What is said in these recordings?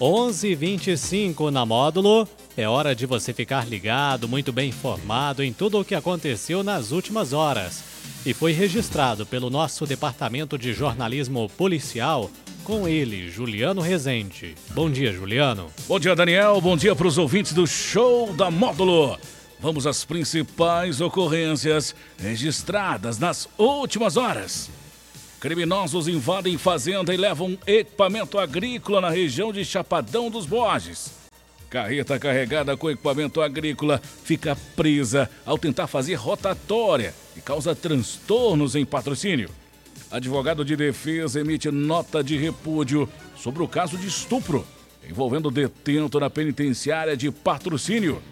11:25 na módulo. É hora de você ficar ligado, muito bem informado em tudo o que aconteceu nas últimas horas. E foi registrado pelo nosso departamento de jornalismo policial com ele, Juliano Rezende. Bom dia, Juliano. Bom dia, Daniel. Bom dia para os ouvintes do Show da Módulo. Vamos às principais ocorrências registradas nas últimas horas. Criminosos invadem fazenda e levam equipamento agrícola na região de Chapadão dos Borges. Carreta carregada com equipamento agrícola fica presa ao tentar fazer rotatória e causa transtornos em patrocínio. Advogado de defesa emite nota de repúdio sobre o caso de estupro envolvendo detento na penitenciária de patrocínio.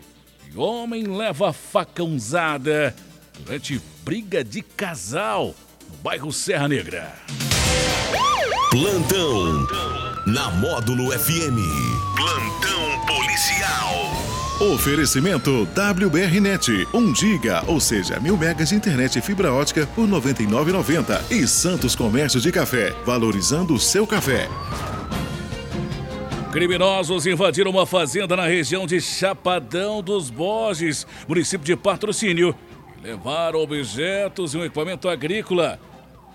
E homem leva facãozada durante briga de casal bairro Serra Negra. Plantão na Módulo FM. Plantão policial. Oferecimento WBRnet, 1 giga, ou seja, mil megas de internet e fibra ótica por 99,90 e Santos Comércio de Café, valorizando o seu café. Criminosos invadiram uma fazenda na região de Chapadão dos Borges, município de Patrocínio, levaram objetos e um equipamento agrícola.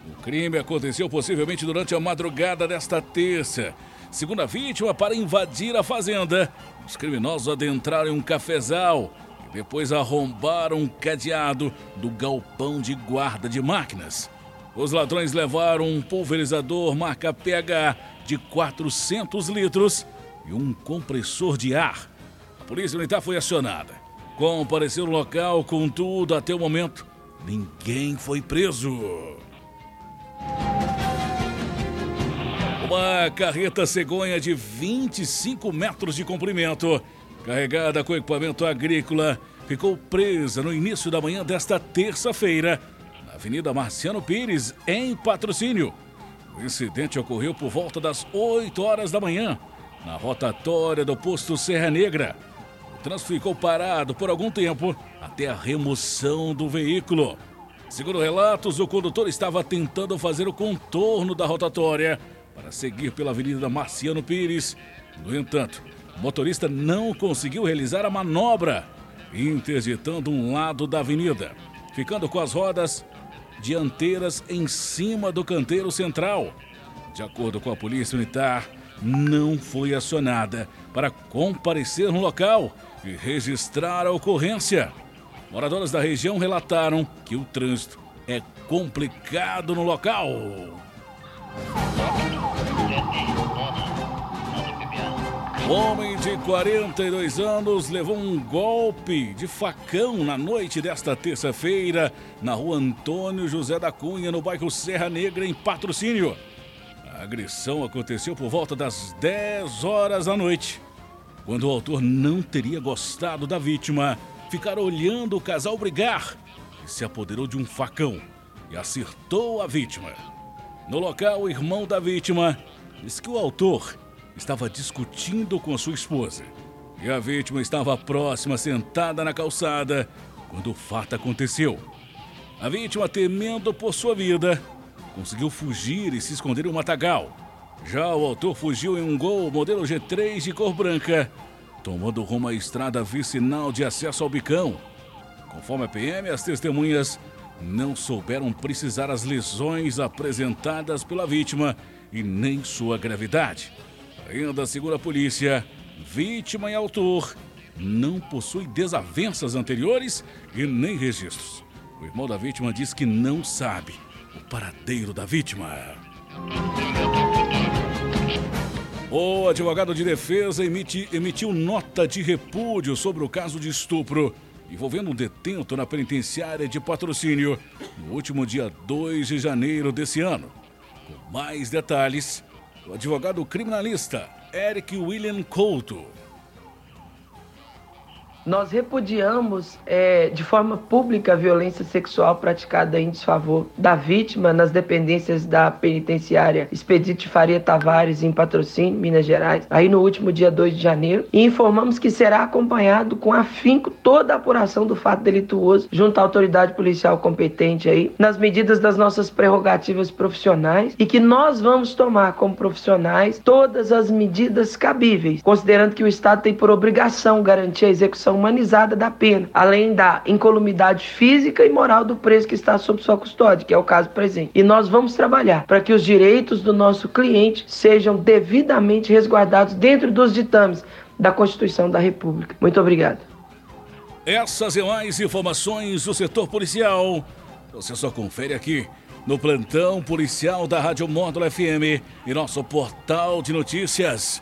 O crime aconteceu possivelmente durante a madrugada desta terça. Segundo a vítima, para invadir a fazenda, os criminosos adentraram em um cafezal e depois arrombaram um cadeado do galpão de guarda de máquinas. Os ladrões levaram um pulverizador marca PH de 400 litros e um compressor de ar. A polícia militar foi acionada. Compareceu no local, contudo, até o momento, ninguém foi preso. Uma carreta cegonha de 25 metros de comprimento, carregada com equipamento agrícola, ficou presa no início da manhã desta terça-feira, na Avenida Marciano Pires, em patrocínio. O incidente ocorreu por volta das 8 horas da manhã, na rotatória do posto Serra Negra. Trânsito ficou parado por algum tempo até a remoção do veículo. Segundo relatos, o condutor estava tentando fazer o contorno da rotatória para seguir pela Avenida Marciano Pires. No entanto, o motorista não conseguiu realizar a manobra, interditando um lado da avenida, ficando com as rodas dianteiras em cima do canteiro central. De acordo com a Polícia Militar, não foi acionada para comparecer no local e registrar a ocorrência. Moradores da região relataram que o trânsito é complicado no local. Homem de 42 anos levou um golpe de facão na noite desta terça-feira na rua Antônio José da Cunha, no bairro Serra Negra, em patrocínio. A agressão aconteceu por volta das 10 horas da noite, quando o autor não teria gostado da vítima ficar olhando o casal brigar e se apoderou de um facão e acertou a vítima. No local, o irmão da vítima disse que o autor estava discutindo com sua esposa e a vítima estava próxima, sentada na calçada, quando o fato aconteceu. A vítima, temendo por sua vida, conseguiu fugir e se esconder em um matagal. Já o autor fugiu em um Gol modelo G3 de cor branca, tomando rumo à estrada vicinal de acesso ao Bicão. Conforme a PM, as testemunhas não souberam precisar as lesões apresentadas pela vítima e nem sua gravidade. Ainda segundo a polícia, vítima e autor não possuem desavenças anteriores e nem registros. O irmão da vítima diz que não sabe o paradeiro da vítima. O advogado de defesa emite, emitiu nota de repúdio sobre o caso de estupro envolvendo um detento na penitenciária de patrocínio no último dia 2 de janeiro desse ano. Com mais detalhes, o advogado criminalista Eric William Couto. Nós repudiamos é, de forma pública a violência sexual praticada em desfavor da vítima nas dependências da penitenciária Expedite Faria Tavares, em Patrocínio, Minas Gerais, aí no último dia 2 de janeiro, e informamos que será acompanhado com afinco toda a apuração do fato delituoso junto à autoridade policial competente aí, nas medidas das nossas prerrogativas profissionais e que nós vamos tomar como profissionais todas as medidas cabíveis, considerando que o Estado tem por obrigação garantir a execução humanizada da pena, além da incolumidade física e moral do preso que está sob sua custódia, que é o caso presente. E nós vamos trabalhar para que os direitos do nosso cliente sejam devidamente resguardados dentro dos ditames da Constituição da República. Muito obrigado. Essas e mais informações do setor policial, você só confere aqui no plantão policial da Rádio Módulo FM e nosso portal de notícias